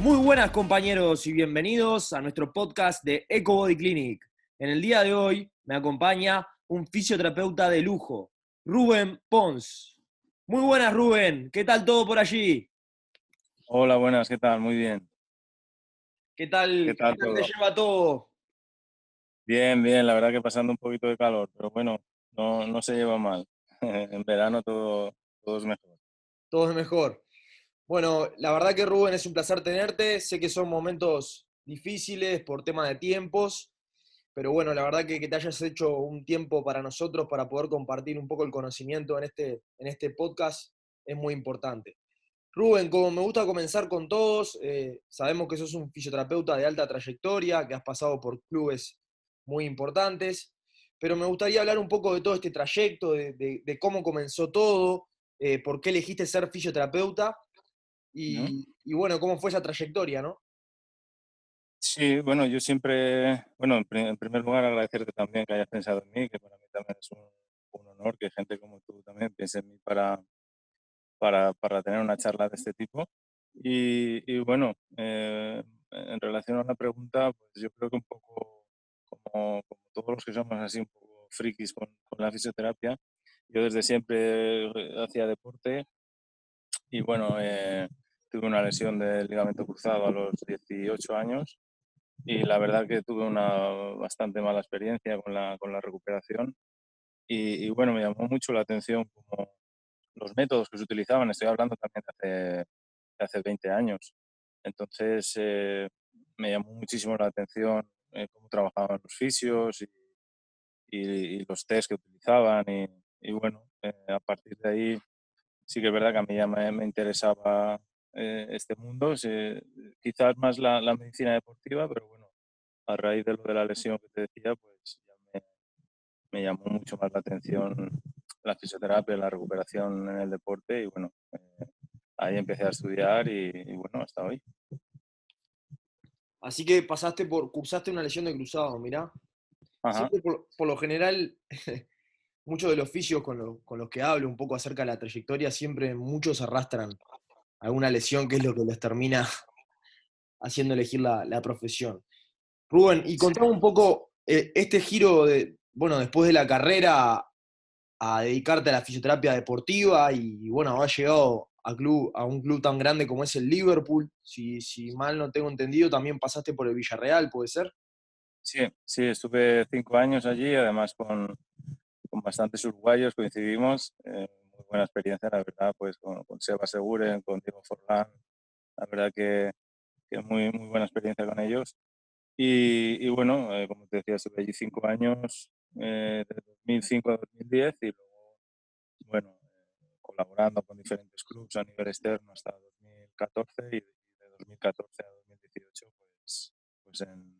Muy buenas compañeros y bienvenidos a nuestro podcast de EcoBody Clinic. En el día de hoy me acompaña un fisioterapeuta de lujo, Rubén Pons. Muy buenas Rubén, ¿qué tal todo por allí? Hola, buenas, ¿qué tal? Muy bien. ¿Qué tal, ¿Qué tal te lleva todo? Bien, bien, la verdad que pasando un poquito de calor, pero bueno, no, no se lleva mal. En verano todo, todo es mejor. Todo es mejor. Bueno, la verdad que Rubén es un placer tenerte. Sé que son momentos difíciles por tema de tiempos, pero bueno, la verdad que, que te hayas hecho un tiempo para nosotros para poder compartir un poco el conocimiento en este, en este podcast es muy importante. Rubén, como me gusta comenzar con todos, eh, sabemos que sos un fisioterapeuta de alta trayectoria, que has pasado por clubes muy importantes, pero me gustaría hablar un poco de todo este trayecto, de, cómo comenzó todo, eh, por qué elegiste ser fisioterapeuta y, y bueno, cómo fue esa trayectoria, ¿no? Sí, bueno, yo siempre, bueno, en primer lugar agradecerte también que hayas pensado en mí, que para mí también es un, un honor que gente como tú también piense en mí para, para, para tener una charla de este tipo. Y, y bueno, eh, en relación a la pregunta, pues yo creo que un poco como, como todos los que somos así un poco frikis con, con la fisioterapia, yo desde siempre eh, hacía deporte y bueno, eh, tuve una lesión del ligamento cruzado a los 18 años y la verdad que tuve una bastante mala experiencia con la, con la recuperación y, y bueno, me llamó mucho la atención los métodos que se utilizaban, estoy hablando también de hace, de hace 20 años. Entonces eh, me llamó muchísimo la atención eh, cómo trabajaban los fisios y, y- los test que utilizaban y, y bueno, a partir de ahí sí que es verdad que a mí ya me, me interesaba eh, este mundo, se- quizás más la, la medicina deportiva, pero bueno, a raíz de lo de la lesión que te decía, pues ya me, me llamó mucho más la atención la fisioterapia, la recuperación en el deporte y bueno, eh, ahí empecé a estudiar y, y bueno, hasta hoy. Así que pasaste por, cursaste una lesión de cruzado, mirá. Por, por lo general, muchos de los fisios con, lo- con los que hablo un poco acerca de la trayectoria, siempre muchos arrastran alguna lesión que es lo que les termina haciendo elegir la, la profesión. Rubén, y contame un poco eh, este giro de, bueno, después de la carrera a dedicarte a la fisioterapia deportiva y, bueno, has llegado a, club, a un club tan grande como es el Liverpool. Si, si mal no tengo entendido, también pasaste por el Villarreal, ¿puede ser? Sí, sí, estuve cinco años allí, además con, con bastantes uruguayos coincidimos. eh, muy buena experiencia, la verdad, pues con, con Seba Seguren, con Diego Forlán. La verdad que, que muy, muy buena experiencia con ellos. Y, y bueno, eh, como te decía, estuve allí cinco años, eh, de 2005 a 2010, y luego, bueno, colaborando con diferentes clubes a nivel externo hasta 2014 y de 2014 a 2018, pues, pues en.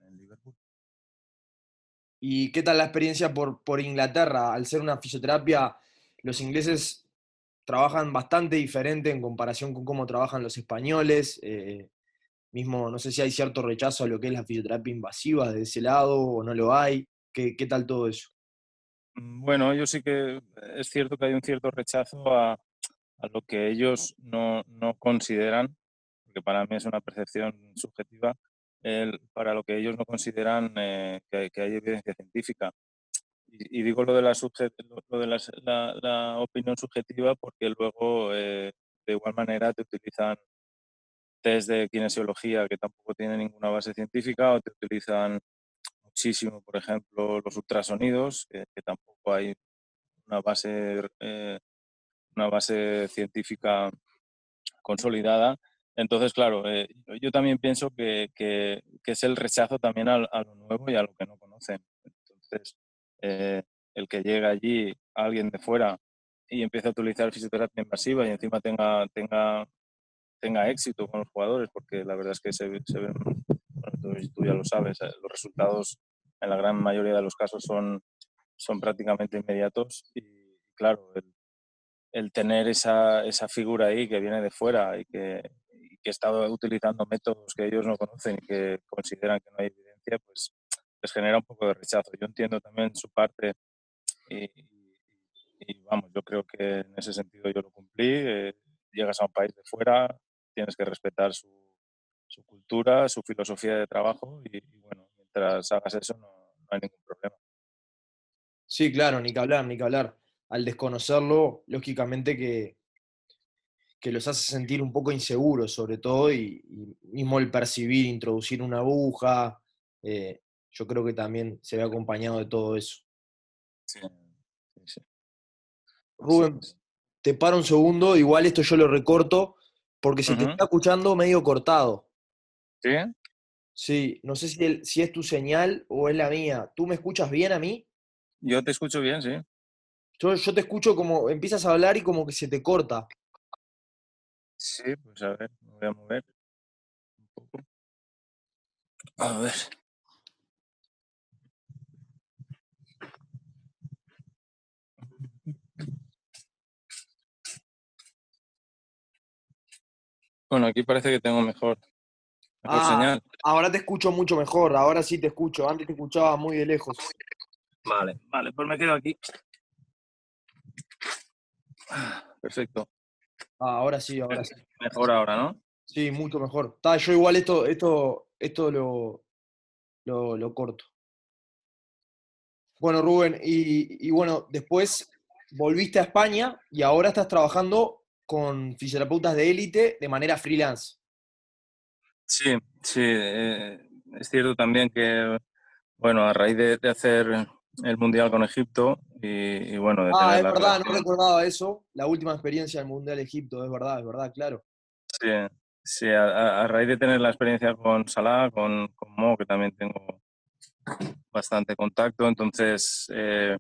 ¿Y qué tal la experiencia por, por Inglaterra? Al ser una fisioterapia, los ingleses trabajan bastante diferente en comparación con cómo trabajan los españoles. eh, mismo, no sé si hay cierto rechazo a lo que es la fisioterapia invasiva de ese lado o no lo hay. ¿Qué, qué tal todo eso? Mm, Bueno, yo sí que es cierto que hay un cierto rechazo a, a lo que ellos no, no consideran, porque para mí es una percepción subjetiva, el- para lo que ellos no consideran eh, que, que hay evidencia científica. Y, y digo lo de, la, lo- de las- la, la opinión subjetiva porque luego eh, de igual manera te utilizan test de kinesiología que tampoco tienen ninguna base científica o te utilizan muchísimo, por ejemplo, los ultrasonidos, que, que tampoco hay una base, eh, una base científica consolidada. Entonces, claro, eh, yo- también pienso que, que- es el rechazo también a, lo nuevo y a lo que no conocen. Entonces, eh, el que llega allí alguien de fuera y empieza a utilizar fisioterapia invasiva y encima tenga, tenga, tenga éxito con los jugadores, porque la verdad es que se, se ven, bueno, tú, ya lo sabes, eh, los resultados en la gran mayoría de los casos son, son prácticamente inmediatos y claro, el, tener esa, esa, figura ahí que viene de fuera y que, que está utilizando métodos que ellos no conocen y que consideran que no hay evidencia, pues les genera un poco de rechazo. Yo entiendo también su parte y, y vamos, yo creo que en ese sentido yo lo cumplí. Eh, llegas a un país de fuera, tienes que respetar su, su cultura, su filosofía de trabajo y, bueno, mientras hagas eso no, hay ningún problema. Sí, claro, ni que hablar, ni que hablar. Al desconocerlo, lógicamente que, que los hace sentir un poco inseguros, sobre todo, y, mismo el percibir, introducir una aguja, eh, yo creo que también se ve acompañado de todo eso. Sí, sí. Rubén, te paro un segundo, igual esto yo lo recorto, porque se te está escuchando medio cortado. ¿Sí? Sí, no sé si, si, es tu señal o es la mía. ¿Tú me escuchas bien a mí? Yo te escucho bien, sí. Yo, yo te escucho como empiezas a hablar y como que se te corta. Sí, pues a ver, me voy a mover un poco. A ver. Bueno, aquí parece que tengo mejor, ah, señal. Ahora te escucho mucho mejor, ahora sí te escucho. Antes te escuchaba muy de lejos. Vale, vale, pues me quedo aquí. Perfecto. Ah, ahora sí, ahora sí. Mejor ahora, ¿no? Sí, mucho mejor. Está, yo igual esto, esto, esto lo, lo, corto. Bueno, Rubén, y, y, bueno, después volviste a España y ahora estás trabajando con fisioterapeutas de élite de manera freelance. Sí, sí, eh, es cierto también que, bueno, a raíz de, hacer el Mundial con Egipto y, bueno... De ah, es verdad, no recordaba eso, la última experiencia del Mundial Egipto, es verdad, es verdad, claro. Sí, sí a, raíz de tener la experiencia con Salah, con, con Mo, que también tengo bastante contacto, entonces, eh,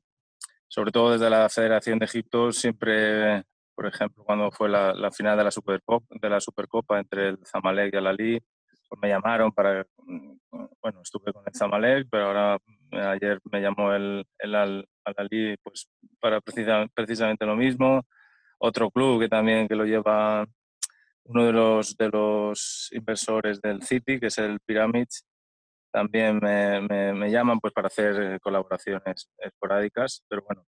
sobre todo desde la Federación de Egipto, siempre por ejemplo, cuando fue la, final de la, Supercopa, de la Supercopa entre el Zamalek y el Ali, pues me llamaron para, mm, bueno, estuve con el Zamalek, pero ahora mm, ayer me llamó el, el Al, Ali pues para precisamente lo mismo. Otro club que también que lo lleva uno de los, de los inversores del City, que es el Pyramids, también me, me, me llaman pues para hacer colaboraciones esporádicas, pero bueno,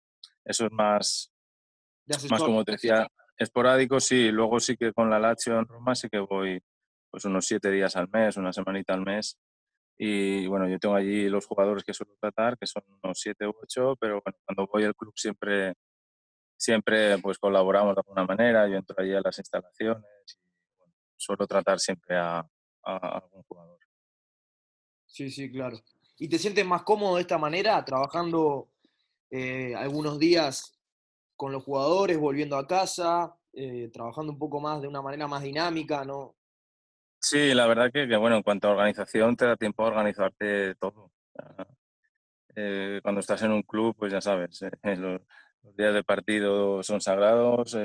eso es más, más como te decía, esporádico, sí. Luego sí que con la Lazio en Roma sí que voy pues unos siete días al mes, una semanita al mes. Y bueno, yo tengo allí los jugadores que suelo tratar, que son unos siete u ocho, pero bueno, cuando voy al club siempre, siempre pues colaboramos de alguna manera. Yo entro allí a las instalaciones y suelo tratar siempre a, a algún jugador. Sí, sí, claro. ¿Y te sientes más cómodo de esta manera, trabajando eh, algunos días con los jugadores, volviendo a casa, eh, trabajando un poco más de una manera más dinámica, ¿no? Sí, la verdad que, bueno, en cuanto a organización, te da tiempo a organizarte todo. Eh, cuando estás en un club, pues ya sabes, eh, los, días de partido son sagrados.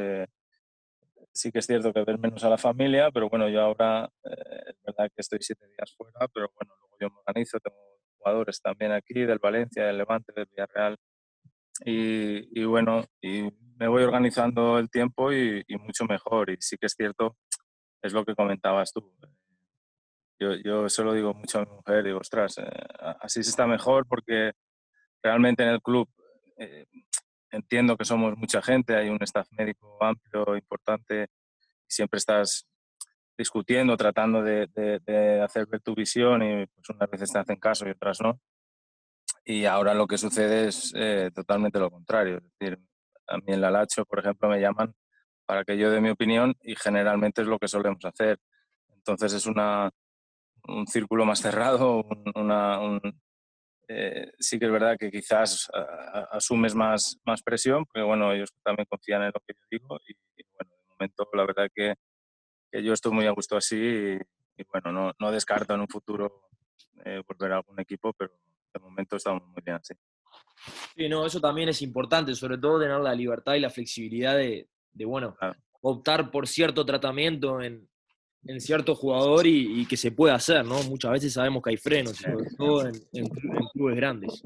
sí que es cierto que ves menos a la familia, pero bueno, yo ahora es verdad que estoy siete días fuera, pero bueno, luego yo me organizo, tengo jugadores también aquí del Valencia, del Levante, del Villarreal, y, bueno, y me voy organizando el tiempo y, mucho mejor. Y sí que es cierto, es lo que comentabas tú. Yo, yo eso lo digo mucho a mi mujer, digo, ostras, eh, así se está mejor porque realmente en el club eh, entiendo que somos mucha gente, hay un staff médico amplio, importante, y siempre estás discutiendo, tratando de, de, de hacer ver tu visión y pues unas veces te hacen caso y otras no. Y ahora lo que sucede es eh, totalmente lo contrario. Es decir, a mí en la Lacho, por ejemplo, me llaman para que yo dé mi opinión y generalmente es lo que solemos hacer. Entonces es una, un círculo más cerrado, eh, sí que es verdad que quizás asumes más, más presión, porque bueno, ellos también confían en lo que yo digo y, bueno, de momento la verdad que, que, yo estoy muy a gusto así y, bueno, no, no, descarto en un futuro eh, volver a algún equipo, pero de momento estamos muy bien así. Sí, no, eso también es importante, sobre todo tener la libertad y la flexibilidad de, bueno, optar por cierto tratamiento en, en cierto jugador y, que se puede hacer, ¿no? Muchas veces sabemos que hay frenos, sobre todo en, clubes grandes.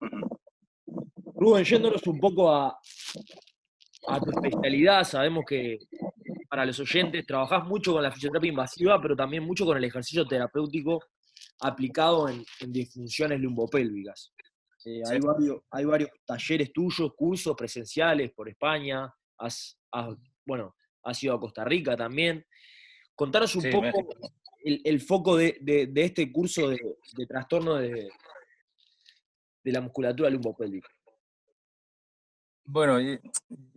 Rubén, yéndonos un poco a, a tu especialidad, sabemos que para los oyentes trabajás mucho con la fisioterapia invasiva, pero también mucho con el ejercicio terapéutico aplicado en, disfunciones lumbopélvicas. Eh, hay, varios, hay varios talleres tuyos, cursos presenciales por España, has, bueno, has ido a Costa Rica también. Contanos un poco el, foco de, este curso de, trastorno de, la musculatura lumbopélvica. Bueno,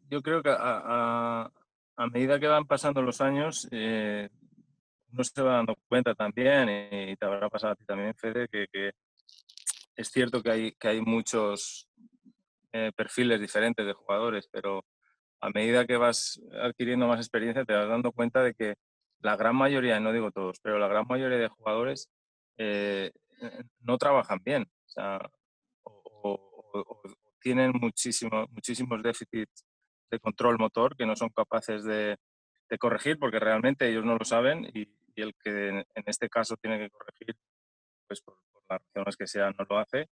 yo creo que a, medida que van pasando los años, eh, uno se va dando cuenta también, y te habrá pasado a ti también, Fede, que, es cierto que hay, que hay muchos eh, perfiles diferentes de jugadores, pero a medida que vas adquiriendo más experiencia te vas dando cuenta de que la gran mayoría, no digo todos, pero la gran mayoría de jugadores eh, no trabajan bien. O tienen muchísimos muchísimos déficits de control motor que no son capaces de, corregir porque realmente ellos no lo saben y, el que en, este caso tiene que corregir, pues por, las razones que sean, no lo hace.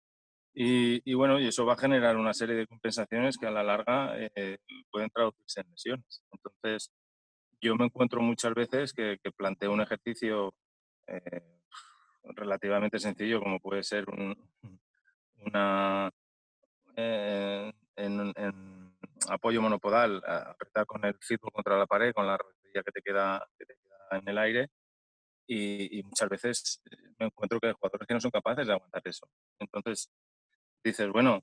Y, bueno, y eso va a generar una serie de compensaciones que a la larga eh, pueden traducirse en lesiones. Entonces, yo me encuentro muchas veces que, planteo un ejercicio eh, relativamente sencillo, como puede ser un, eh, apoyo monopodal, apretar con el fútbol contra la pared, con la rodilla que te queda, que te queda en el aire. Y, muchas veces eh, me encuentro que hay jugadores que no son capaces de aguantar eso. Entonces dices, bueno,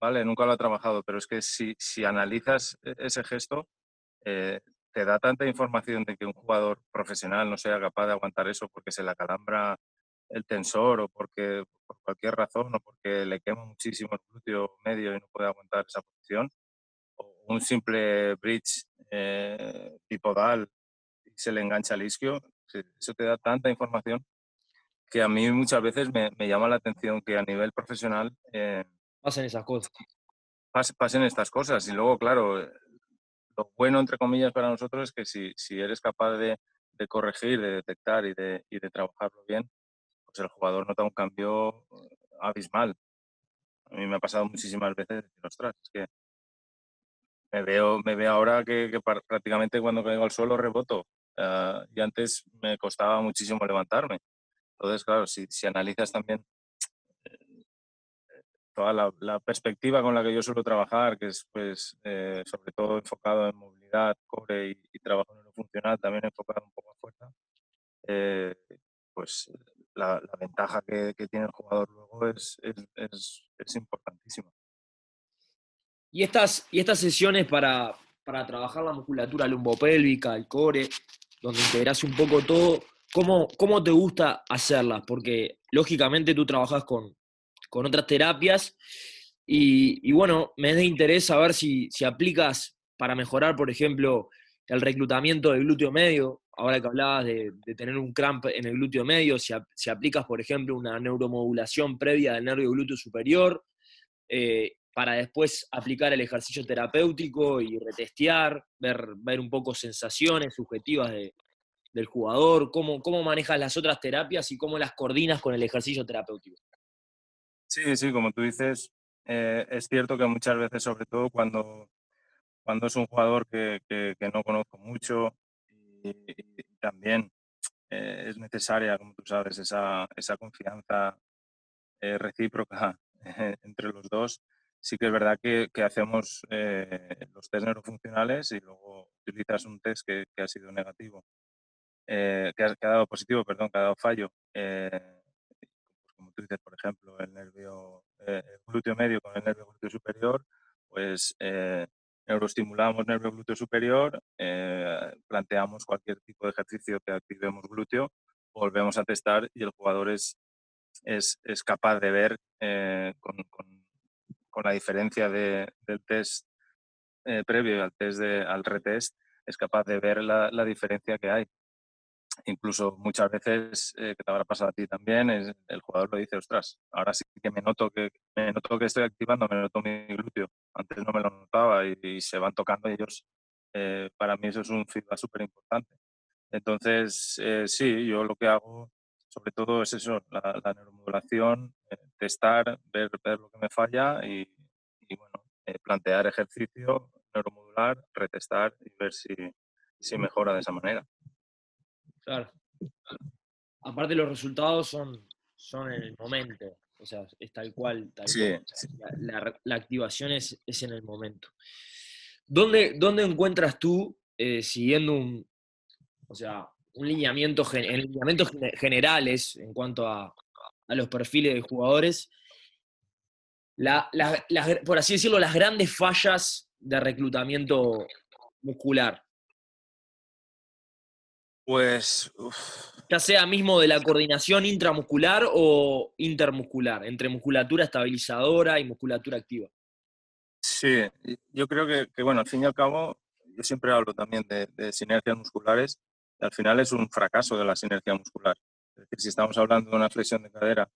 vale, nunca lo ha trabajado, pero es que si, si analizas e, ese gesto, te da tanta información de que un jugador profesional no sea capaz de aguantar eso porque se le acalambra el tensor o porque por cualquier razón o porque le quema muchísimo el glúteo medio y no puede aguantar esa posición, o un simple bridge eh, bipodal y se le engancha el isquio, eso te da tanta información que a mí muchas veces me, llama la atención que a nivel profesional eh, pasen esas cosas. pasen estas cosas y luego, claro, lo bueno, entre comillas, para nosotros es que si, si eres capaz de, de, corregir, de detectar y de, y de trabajarlo bien, pues el jugador nota un cambio eh, abismal. A mí me ha pasado muchísimas veces decir, ostras, es que me veo, me veo ahora que, que prácticamente cuando caigo al suelo reboto. Uh, y antes me costaba muchísimo levantarme. Entonces, claro, si, analizas también toda la, perspectiva con la que yo suelo trabajar, que es pues eh, sobre todo enfocado en movilidad, core y, trabajo en funcional, también enfocado un poco a fuerza, eh, pues la, ventaja que, tiene el jugador luego es, es, es, importantísima. Y estas, y estas sesiones para, para trabajar la musculatura lumbopélvica, el core, donde integras un poco todo, ¿cómo, ¿cómo te gusta hacerlas? Porque lógicamente tú trabajas con, con otras terapias. Y, bueno, me es de interés saber si, si aplicas para mejorar, por ejemplo, el reclutamiento del glúteo medio, ahora que hablabas de, tener un cramp en el glúteo medio, si, aplicas, por ejemplo, una neuromodulación previa del nervio glúteo superior, eh, para después aplicar el ejercicio terapéutico y retestear, ver, ver un poco sensaciones subjetivas del jugador, cómo, cómo manejas las otras terapias y cómo las coordinas con el ejercicio terapéutico. Sí, sí, como tú dices, eh, es cierto que muchas veces, sobre todo cuando, cuando es un jugador que, que, no conozco mucho y, también eh, es necesaria, como tú sabes, esa, esa confianza eh, recíproca entre los dos, sí que es verdad que, que hacemos los test neurofuncionales y luego utilizas un test que, que ha sido negativo, que ha, que, ha, dado positivo, perdón, que ha dado fallo como tú dices, por ejemplo, el nervio eh, glúteo medio con el nervio glúteo superior, pues eh, neuroestimulamos nervio glúteo superior, eh, planteamos cualquier tipo de ejercicio que activemos glúteo, volvemos a testar y el jugador es, es, es capaz de ver con, con, la diferencia de, del test previo al, test de, al retest, es capaz de ver la, la diferencia que hay incluso muchas veces, eh, que te habrá pasado a ti también, es, el jugador lo dice, ostras, ahora sí que me noto que, me noto que estoy activando, me noto mi glúteo. Antes no me lo notaba y, se van tocando ellos. Eh, para mí eso es un feedback súper importante. Entonces, eh, sí, yo lo que hago sobre todo es eso, la, neuromodulación, eh, testar, ver, ver lo que me falla y, eh, plantear ejercicio, neuromodular, retestar y ver si, si mejora de esa manera. Claro. Aparte los resultados son, son en el momento, o sea, es tal cual. sí, La, activación es, es, en el momento. ¿Dónde, dónde encuentras tú, siguiendo un, o sea, un lineamiento, en lineamientos generales en cuanto a, los perfiles de jugadores, por así decirlo, las grandes fallas de reclutamiento muscular. Pues. Ya sea mismo de la coordinación intramuscular o intermuscular, entre musculatura estabilizadora y musculatura activa. Sí, yo creo que, bueno, al fin y al cabo, yo siempre hablo también de, de sinergias musculares al final es un fracaso de la sinergia muscular. Es decir, si estamos hablando de una flexión de cadera,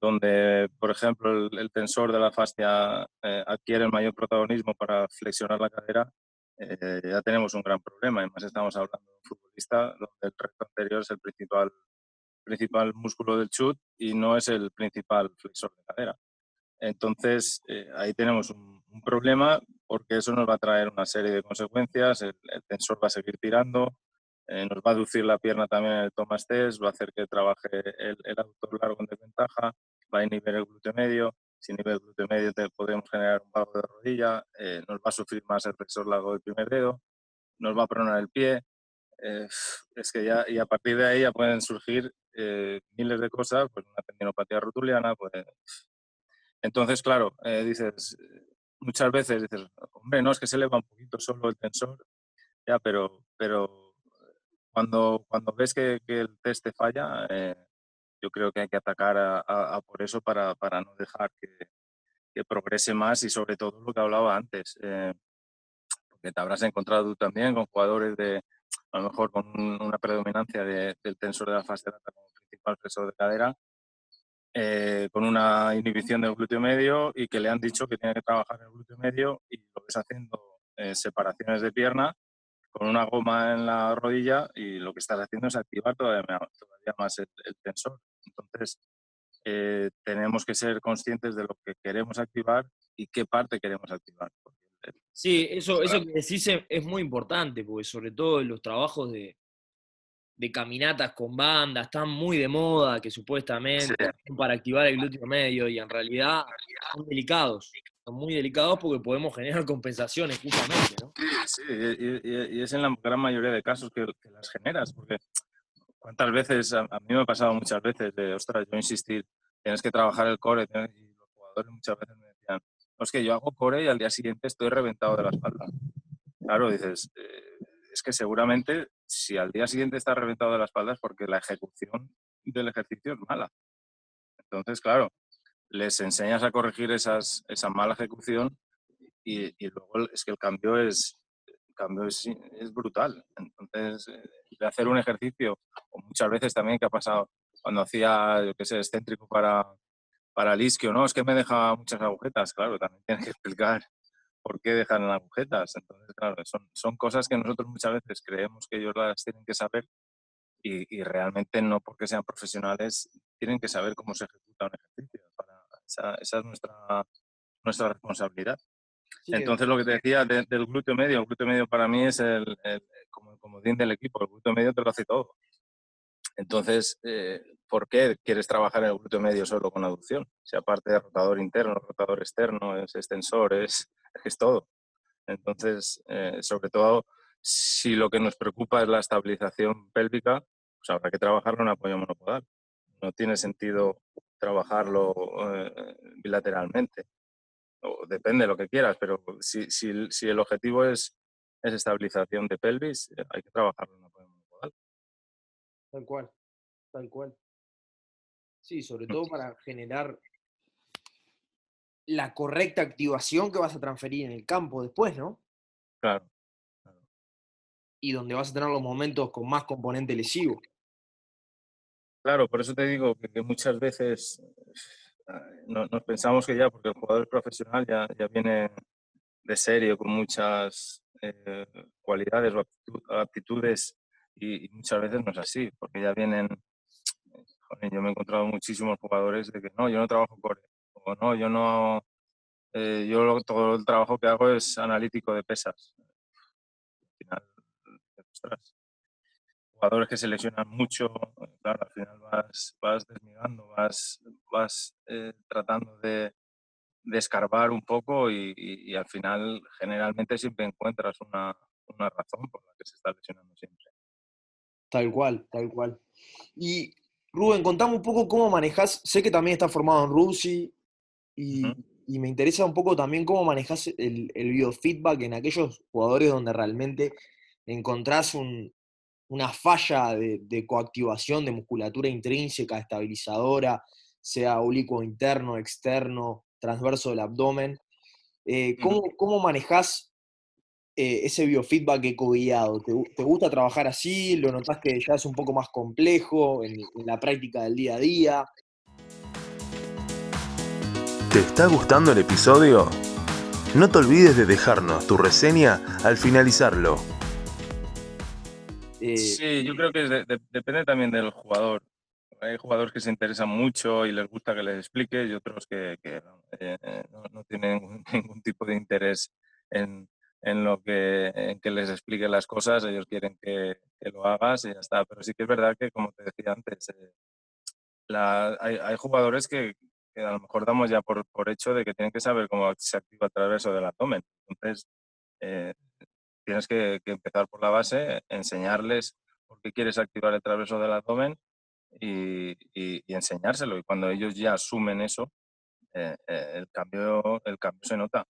donde, por ejemplo, el, tensor de la fascia eh, adquiere el mayor protagonismo para flexionar la cadera, eh, ya tenemos un gran problema. Además, estamos hablando de un futbolista donde el recto anterior es el principal, principal músculo del chut y no es el principal flexor de cadera. Entonces, eh, ahí tenemos un, problema porque eso nos va a traer una serie de consecuencias. el tensor va a seguir tirando, eh, nos va a aducir la pierna también en el Thomas Test, va a hacer que trabaje el, el aductor largo en desventaja, va a inhibir el glúteo medio, si inhibe el glúteo medio podemos generar un valgo de rodilla, eh, nos va a sufrir más el flexor largo del primer dedo, nos va a pronar el pie, eh, es que ya, y a partir de ahí ya pueden surgir miles de cosas, pues una tendinopatía rotuliana, pues... Entonces, claro, dices, muchas veces dices, hombre, no, es que se eleva un poquito solo el tensor, ya, pero, pero cuando, cuando ves que, el test te falla, eh, yo creo que hay que atacar a, por eso para, para no dejar que, que, progrese más y sobre todo lo que hablaba antes, eh, porque te habrás encontrado tú también con jugadores de, a lo mejor con una predominancia del tensor de la fase lata como principal tensor de cadera, eh, con una inhibición del glúteo medio y que le han dicho que tiene que trabajar el glúteo medio y lo ves haciendo separaciones de pierna con una goma en la rodilla y lo que estás haciendo es activar todavía, más el, tensor. Entonces, eh, tenemos que ser conscientes de lo que queremos activar y qué parte queremos activar. Sí, eso, eso que decís es muy importante, porque sobre todo en los trabajos de, de caminatas con banda están muy de moda, que supuestamente son para activar el glúteo medio y en realidad son delicados son muy delicados porque podemos generar compensaciones justamente, ¿no? Sí, y, es en la gran mayoría de casos que, las generas, porque cuántas veces, a, mí me ha pasado muchas veces de, ostras, yo insistir, tienes que trabajar el core, y los jugadores muchas veces me decían, es que yo hago core y al día siguiente estoy reventado de la espalda. Claro, dices, eh, es que seguramente si al día siguiente estás reventado de la espalda es porque la ejecución del ejercicio es mala. Entonces, claro, les enseñas a corregir esas, esa mala ejecución y, luego es que el cambio es, cambio es, brutal. Entonces, eh, de hacer un ejercicio, o muchas veces también que ha pasado cuando hacía, yo qué sé, excéntrico para, para el isquio, no, es que me deja muchas agujetas, claro, también tienes que explicar por qué dejan agujetas. Entonces, claro, son, son cosas que nosotros muchas veces creemos que ellos las tienen que saber y, y realmente no porque sean profesionales tienen que saber cómo se ejecuta un ejercicio. Esa, es nuestra, nuestra responsabilidad. Entonces, lo que te decía del glúteo medio, el glúteo medio para mí es el, como, como del equipo, el glúteo medio te lo hace todo. Entonces, eh, ¿por qué quieres trabajar en el glúteo medio solo con aducción? Si aparte de rotador interno, rotador externo, es extensor, es, es todo. Entonces, eh, sobre todo, si lo que nos preocupa es la estabilización pélvica, pues habrá que trabajarlo en apoyo monopodal. No tiene sentido trabajarlo eh, bilateralmente. O depende de lo que quieras, pero si, si, si el objetivo es, es, estabilización de pelvis, eh, hay que trabajarlo en apoyo monopodal. Tal cual, tal cual. Sí, sobre todo para generar la correcta activación que vas a transferir en el campo después, ¿no? Claro. Y donde vas a tener los momentos con más componente lesivo. Claro, por eso te digo que, muchas veces ah, nos pensamos que ya, porque el jugador profesional ya, ya viene de serio, con muchas eh, cualidades o aptitudes y, muchas veces no es así, porque ya vienen, yo me he encontrado muchísimos jugadores de que no, yo no trabajo core, o no, yo no, eh, yo todo el trabajo que hago es analítico de pesas. Al final, jugadores que se lesionan mucho, claro, al final vas, vas desmigando, vas, vas eh, tratando de, de, escarbar un poco y, y, al final generalmente siempre encuentras una, una razón por la que se está lesionando siempre. Tal cual, tal cual. Y Rubén, contame un poco cómo manejas, sé que también estás formado en RUSI y, y me interesa un poco también cómo manejas el, el, biofeedback en aquellos jugadores donde realmente encontrás un, una falla de, de, coactivación de musculatura intrínseca, estabilizadora, sea oblicuo interno, externo, transverso del abdomen. Eh, ¿cómo, ¿Cómo manejás eh, ese biofeedback eco-guiado? ¿Te, ¿Te, gusta trabajar así? ¿Lo notas que ya es un poco más complejo en, en la práctica del día a día? ¿Te está gustando el episodio? No te olvides de dejarnos tu reseña al finalizarlo. Eh, sí, yo creo que de, de, depende también del jugador. Hay jugadores que se interesan mucho y les gusta que les explique y otros que, que eh, no, no, tienen ningún, ningún, tipo de interés en, en lo que, en que les explique las cosas. Ellos quieren que, que, lo hagas y ya está. Pero sí que es verdad que, como te decía antes, eh, la, hay, hay, jugadores que, que a lo mejor damos ya por, por hecho de que tienen que saber cómo se activa el traverso del abdomen. Entonces, eh, tienes que, que, empezar por la base, enseñarles por qué quieres activar el traverso del abdomen y, y, y enseñárselo. Y cuando ellos ya asumen eso, eh, eh, el, cambio, el cambio se nota.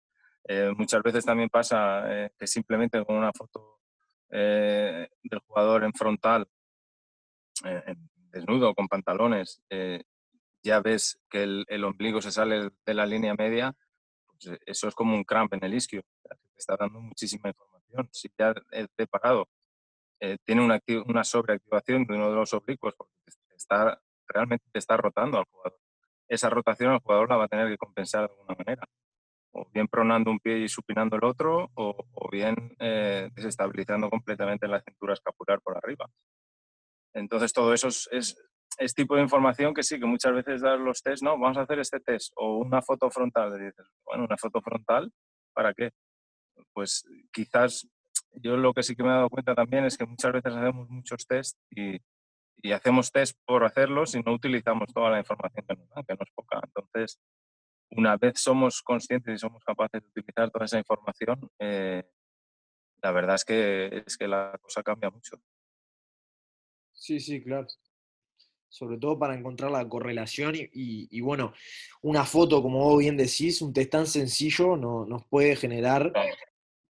Eh, muchas veces también pasa eh, que simplemente con una foto eh, del jugador en frontal, en desnudo, con pantalones, ya ves que el, el, ombligo se sale de la línea media, pues eh, eso es como un cramp en el isquio, te está dando muchísima información. Si ya el preparado eh, tiene una, una, sobreactivación de uno de los oblicuos, porque está, realmente te está rotando al jugador. Esa rotación al jugador la va a tener que compensar de alguna manera. O bien pronando un pie y supinando el otro, o, bien eh, desestabilizando completamente la cintura escapular por arriba. Entonces todo eso es, es, tipo de información que sí, que muchas veces dar los test, no, vamos a hacer este test o una foto frontal. Dices, bueno, una foto frontal, ¿para qué? Pues quizás yo lo que sí que me he dado cuenta también es que muchas veces hacemos muchos test y, y hacemos test por hacerlos y no utilizamos toda la información que nos dan, que no es poca. Entonces, una vez somos conscientes y somos capaces de utilizar toda esa información, eh, la verdad es que, es que la cosa cambia mucho. Sí, sí, claro sobre todo para encontrar la correlación y, y, y, bueno, una foto, como vos bien decís, un test tan sencillo no, nos puede generar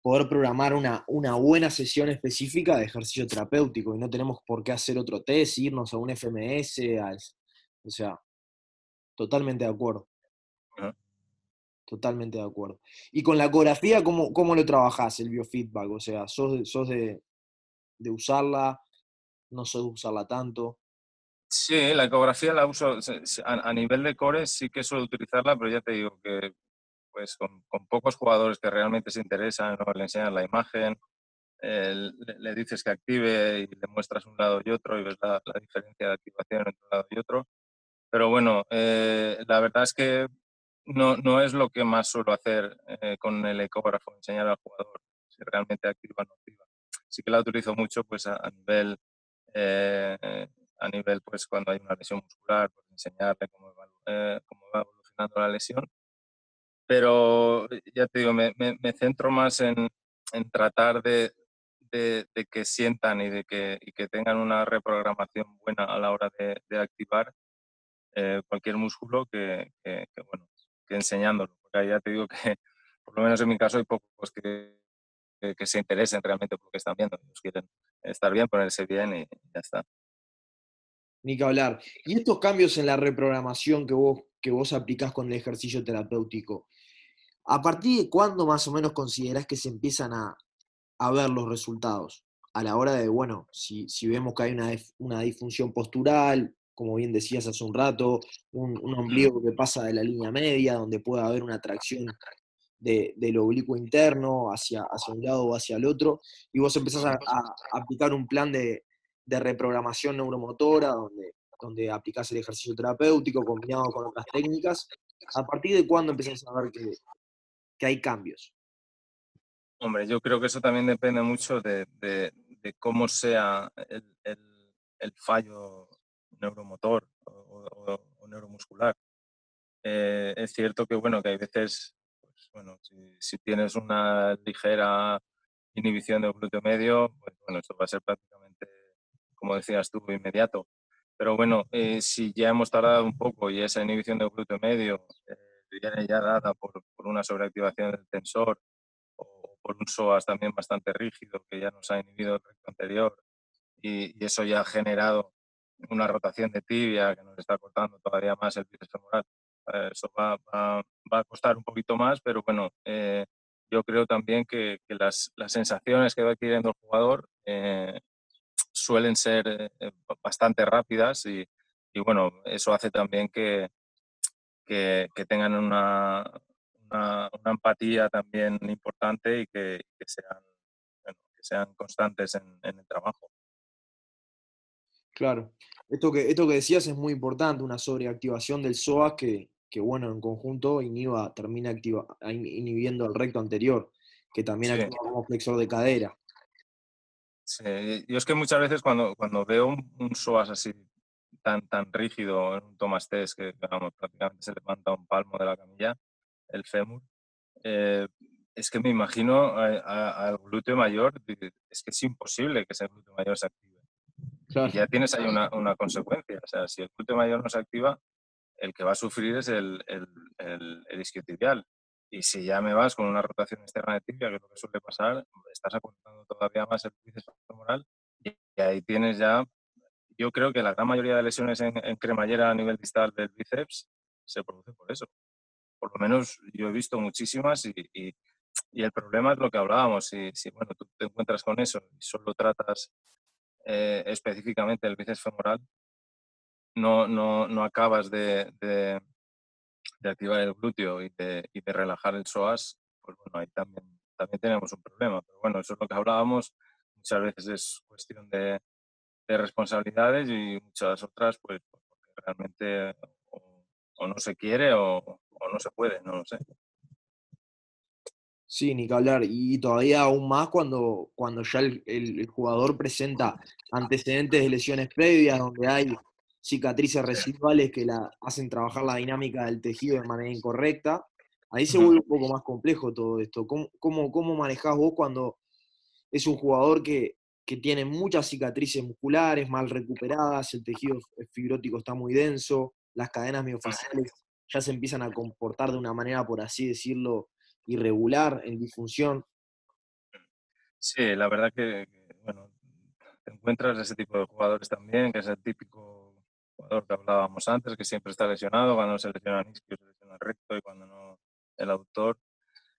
poder programar una, una buena sesión específica de ejercicio terapéutico y no tenemos por qué hacer otro test, irnos a un FMS, a, o sea, totalmente de acuerdo. Totalmente de acuerdo. Y con la ecografía, ¿cómo, cómo lo trabajás, el biofeedback? O sea, ¿sos, sos de, de usarla? ¿No sos de usarla tanto? Sí, la ecografía la uso a, nivel de core, sí que suelo utilizarla, pero ya te digo que pues con, pocos jugadores que realmente se interesan, ¿no? le enseñas la imagen, le, dices que active y le muestras un lado y otro y ves la, diferencia de activación entre un lado y otro. Pero bueno, eh, la verdad es que no, no es lo que más suelo hacer eh, con el ecógrafo, enseñar al jugador si realmente activa o no activa. Sí que la utilizo mucho pues a, a nivel eh, a nivel, pues cuando hay una lesión muscular, pues enseñarle cómo, cómo va evolucionando la lesión. Pero ya te digo, me, me, me centro más en, en tratar de, de, de, que sientan y de que, y que tengan una reprogramación buena a la hora de, de activar eh, cualquier músculo que, que, que, bueno, que enseñándolo. Porque ya te digo que, por lo menos en mi caso, hay pocos que, que, se interesen realmente por lo que están viendo. Ellos quieren estar bien, ponerse bien y ya está ni que hablar. Y estos cambios en la reprogramación que vos, que vos aplicás con el ejercicio terapéutico, ¿a partir de cuándo más o menos considerás que se empiezan a, a ver los resultados? A la hora de, bueno, si, si vemos que hay una, una, disfunción postural, como bien decías hace un rato, un, un, ombligo que pasa de la línea media, donde puede haber una tracción de, del oblicuo interno hacia, hacia un lado o hacia el otro, y vos empezás a, aplicar un plan de, de reprogramación neuromotora, donde, donde aplicás el ejercicio terapéutico combinado con otras técnicas. ¿A partir de cuándo empezás a ver que, hay cambios? Hombre, yo creo que eso también depende mucho de, cómo sea el, fallo neuromotor o, neuromuscular. Eh, es cierto que, bueno, que hay veces, pues, bueno, si, tienes una ligera inhibición del glúteo medio, pues bueno, eso va a ser prácticamente, como decías tú, inmediato. Pero bueno, eh, si ya hemos tardado un poco y esa inhibición del glúteo medio eh, viene ya dada por, por, una sobreactivación del tensor o por un psoas también bastante rígido que ya nos ha inhibido el recto anterior y, y eso ya ha generado una rotación de tibia que nos está cortando todavía más el bíceps femoral. Eh, eso va, a costar un poquito más, pero bueno, eh, yo creo también que, las, sensaciones que va adquiriendo el jugador eh, suelen ser bastante rápidas y, bueno, eso hace también que, que, tengan una, una, empatía también importante y que, sean, que sean constantes en el trabajo. Claro. Esto que, esto que decías es muy importante, una sobreactivación del psoas que, que bueno, en conjunto inhiba, termina activa, inhibiendo el recto anterior, que también actúa como flexor de cadera. Sí, yo es que muchas veces cuando, cuando veo un, un psoas así tan, tan rígido en un Thomas Test, que prácticamente se levanta un palmo de la camilla, el fémur, eh, es que me imagino al glúteo mayor, es que es imposible que ese glúteo mayor se active. Y ya tienes ahí una, una, consecuencia. O sea, si el glúteo mayor no se activa, el que va a sufrir es el, el, el, isquiotibial. Y si ya me vas con una rotación externa de tibia, que es lo que suele pasar, estás acortando todavía más el bíceps femoral y, ahí tienes ya, yo creo que la gran mayoría de lesiones en, cremallera a nivel distal del bíceps se produce por eso. Por lo menos yo he visto muchísimas y, y, y el problema es lo que hablábamos. Si, si, bueno, tú te encuentras con eso y solo tratas eh, específicamente el bíceps femoral, no, no, no acabas de, de, activar el glúteo y de, y de, relajar el psoas, pues bueno, ahí también, también tenemos un problema. Pero bueno, eso es lo que hablábamos, muchas veces es cuestión de, de responsabilidades y muchas otras, pues porque realmente o, no se quiere o, o no se puede, no lo sé. Sí, ni que hablar. Y todavía aún más cuando, cuando ya el, jugador presenta antecedentes de lesiones previas, donde hay cicatrices residuales que la hacen trabajar la dinámica del tejido de manera incorrecta. Ahí se vuelve un poco más complejo todo esto. ¿Cómo, cómo, cómo manejás vos cuando es un jugador que, que tiene muchas cicatrices musculares mal recuperadas, el tejido fibrótico está muy denso, las cadenas miofaciales ya se empiezan a comportar de una manera, por así decirlo, irregular, en disfunción. Sí, la verdad que, bueno, te encuentras ese tipo de jugadores también, que es el típico jugador que hablábamos antes, que siempre está lesionado, cuando se lesiona el isquio, se lesiona el recto y cuando no el autor.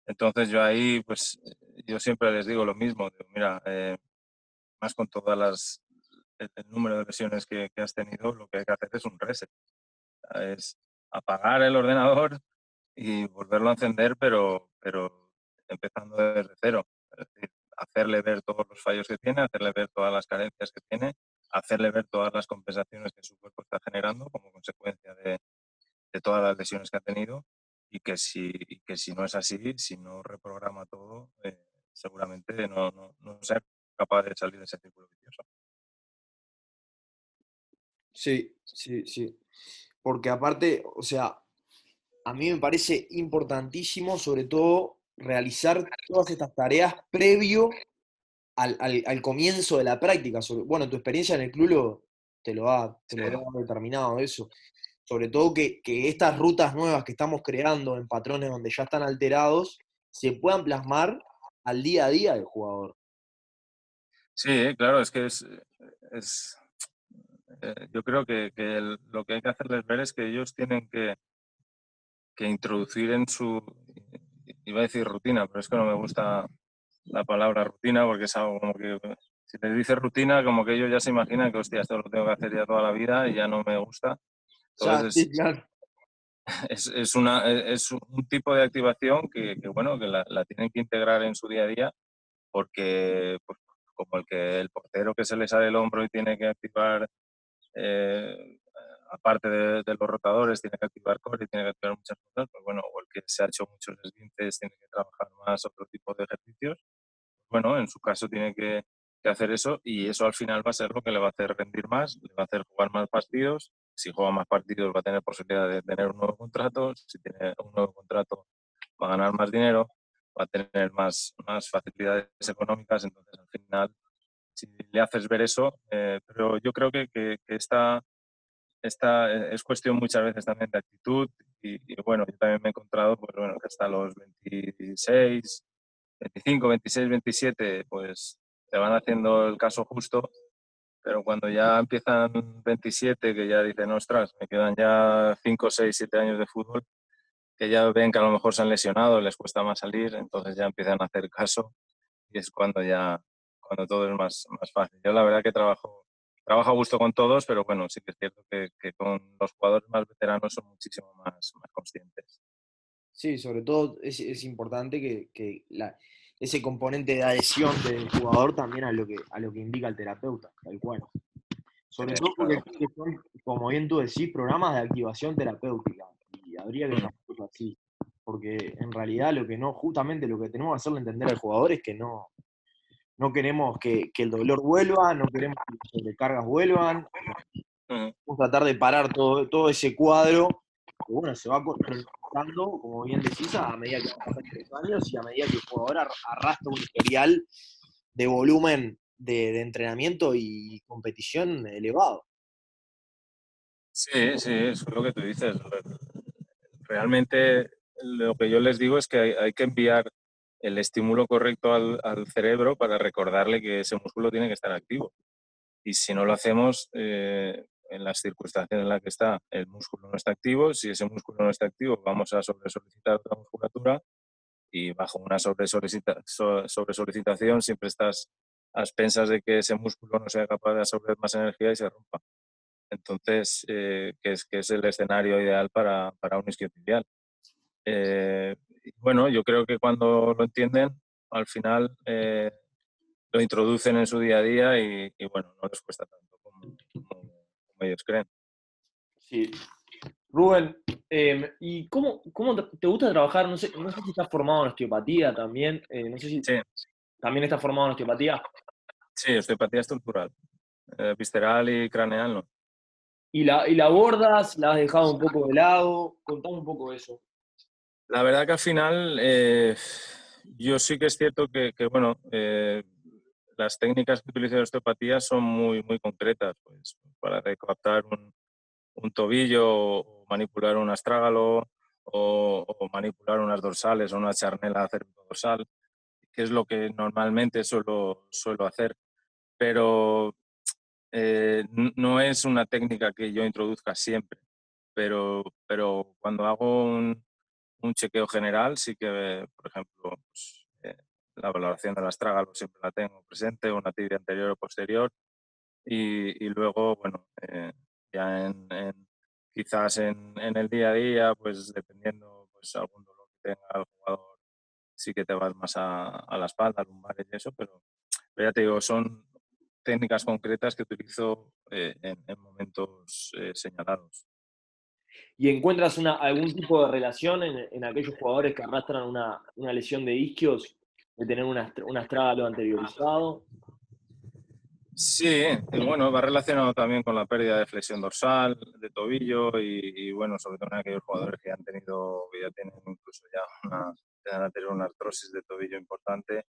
Entonces yo ahí, pues, yo siempre les digo lo mismo, mira, eh, más con todas las, el, número de lesiones que, que, has tenido, lo que hay que hacer es un reset. Es apagar el ordenador, y volverlo a encender, pero, pero empezando desde cero. Es decir, hacerle ver todos los fallos que tiene, hacerle ver todas las carencias que tiene, hacerle ver todas las compensaciones que su cuerpo está generando como consecuencia de, de todas las lesiones que ha tenido y que si, que si no es así, si no reprograma todo, eh, seguramente no, no, no sea capaz de salir de ese círculo vicioso. Sí, sí, sí. Porque aparte, o sea, a mí me parece importantísimo, sobre todo, realizar todas estas tareas previo al, comienzo de la práctica. bueno, tu experiencia en el club te lo ha, determinado eso. Sobre todo que, estas rutas nuevas que estamos creando en patrones donde ya están alterados se puedan plasmar al día a día del jugador. Sí, claro, es que es, eh, yo creo que, lo que hay que hacerles ver es que ellos tienen que, que introducir en su, iba a decir rutina, pero es que no me gusta la palabra rutina porque es algo como que, si le dices rutina, como que ellos ya se imaginan que, hostia, esto lo tengo que hacer ya toda la vida y ya no me gusta. Entonces, es, es, una, es un tipo de activación que, que bueno, que la, la, tienen que integrar en su día a día porque, pues, como el que el portero que se le sale el hombro y tiene que activar, eh, aparte de, los rotadores, tiene que activar core y tiene que activar muchas cosas, pues bueno, o el que se ha hecho muchos esguinces tiene que trabajar más otro tipo de ejercicios. Bueno, en su caso tiene que, hacer eso y eso al final va a ser lo que le va a hacer rendir más, le va a hacer jugar más partidos. Si juega más partidos va a tener posibilidad de tener un nuevo contrato. Si tiene un nuevo contrato va a ganar más dinero va a tener más facilidades económicas, entonces al final, si le haces ver eso, eh, pero yo creo que, que, esta, esta, es cuestión muchas veces también de actitud y, bueno, yo también me he encontrado, pues bueno, que hasta los 26, 25, 26, 27, pues te van haciendo el caso justo, pero cuando ya empiezan 27, que ya dicen, ostras, me quedan ya 5, 6, 7 años de fútbol, que ya ven que a lo mejor se han lesionado, les cuesta más salir, entonces ya empiezan a hacer caso y es cuando ya cuando todo es más, más fácil. Yo la verdad que trabajo, trabajo a gusto con todos, pero bueno, sí que es cierto que, que con los jugadores más veteranos son muchísimo más, más conscientes. Sí, sobre todo es, es importante que, que la, ese componente de adhesión del jugador también a lo que, a lo que indica el terapeuta, tal cual. Sobre todo porque son, como bien tú decís, programas de activación terapéutica habría que hacerlo así. Porque en realidad lo que no, justamente lo que tenemos que hacerle entender al jugador es que no, no queremos que, el dolor vuelva, no queremos que las sobrecargas vuelvan. Vamos a tratar de parar todo, todo ese cuadro que bueno, se va controlando, como bien decís, a medida que pasan los años y a medida que el jugador arrastra un historial de volumen de, de entrenamiento y competición elevado. Sí, sí, es lo que tú dices realmente lo que yo les digo es que hay, que enviar el estímulo correcto al, cerebro para recordarle que ese músculo tiene que estar activo. Y si no lo hacemos, eh, en las circunstancias en las que está, el músculo no está activo. Si ese músculo no está activo, vamos a sobresolicitar otra musculatura y bajo una sobresolicitación siempre estás a expensas de que ese músculo no sea capaz de absorber más energía y se rompa. Entonces, eh, que, es, que es el escenario ideal para, para un isquiotibial. Eh, bueno, yo creo que cuando lo entienden, al final eh, lo introducen en su día a día y, bueno, no les cuesta tanto como, ellos creen. Sí. Rubén, em, ¿y cómo, cómo, te gusta trabajar? No sé, no sé si estás formado en osteopatía también. no sé si sí. también estás formado en osteopatía. Sí, osteopatía estructural. visceral y craneal no. ¿Y la, y la abordas? ¿La has dejado un poco de lado? Contame un poco de eso. La verdad que al final eh, yo sí que es cierto que, bueno, eh, las técnicas que utilizo de osteopatía son muy, muy concretas, pues para recaptar un, un tobillo o manipular un astrágalo o, manipular unas dorsales o una charnela dorsal, que es lo que normalmente suelo, suelo hacer. Pero eh, no es una técnica que yo introduzca siempre, pero, pero cuando hago un, un chequeo general, sí que, por ejemplo, pues, eh, la valoración del astrágalo siempre la tengo presente, una tibia anterior o posterior, y, y luego, bueno, eh, ya en, quizás en, en, el día a día, pues dependiendo pues algún dolor que tenga el jugador, sí que te vas más a, a la espalda, lumbares y eso, pero, pero ya te digo, son técnicas concretas que utilizo eh, en, momentos eh, señalados. ¿Y encuentras una, algún tipo de relación en, aquellos jugadores que arrastran una, lesión de isquios, de tener un, astrágalo anteriorizado? Sí, bueno, va relacionado también con la pérdida de flexión dorsal, de tobillo y, bueno, sobre todo en aquellos jugadores que han tenido, que ya tienen incluso ya una, una artrosis de tobillo importante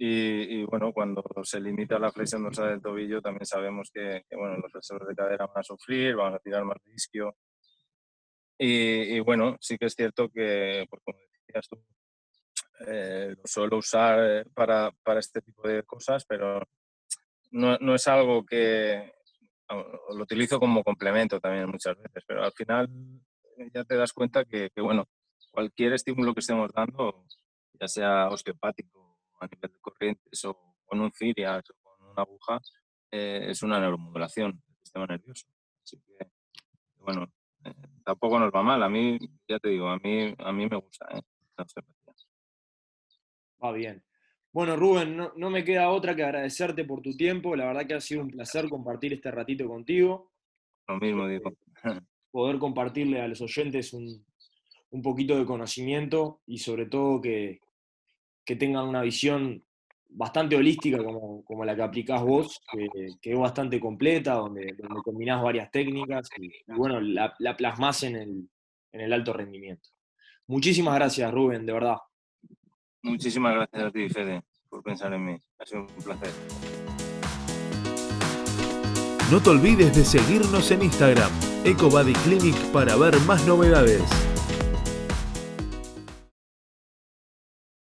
y, bueno, cuando se limita la flexión dorsal del tobillo, también sabemos que, bueno, los flexores de cadera van a sufrir, van a tirar más de. Y, bueno, sí que es cierto que, pues como decías tú, eh, lo suelo usar para, para, este tipo de cosas, pero no, no, es algo que lo utilizo como complemento también muchas veces, pero al final ya te das cuenta que, bueno, cualquier estímulo que estemos dando, ya sea osteopático a nivel de corrientes o con un Cirias o con una aguja, eh, es una neuromodulación del sistema nervioso. Así que, bueno, eh, tampoco nos va mal. A mí, ya te digo, a mí, a mí me gusta ¿eh? Va bien. Bueno, Rubén, no, me queda otra que agradecerte por tu tiempo. La verdad que ha sido un placer compartir este ratito contigo. Lo mismo digo. Poder compartirle a los oyentes un, poquito de conocimiento y sobre todo que, tengan una visión bastante holística como, como la que aplicás vos, que, es bastante completa, donde, donde combinás varias técnicas y, bueno, la, la plasmás en el, en el alto rendimiento. Muchísimas gracias, Rubén, de verdad. Muchísimas gracias a ti, Fede, por pensar en mí. Ha sido un placer. No te olvides de seguirnos en Instagram, EcoBody Clinic, para ver más novedades.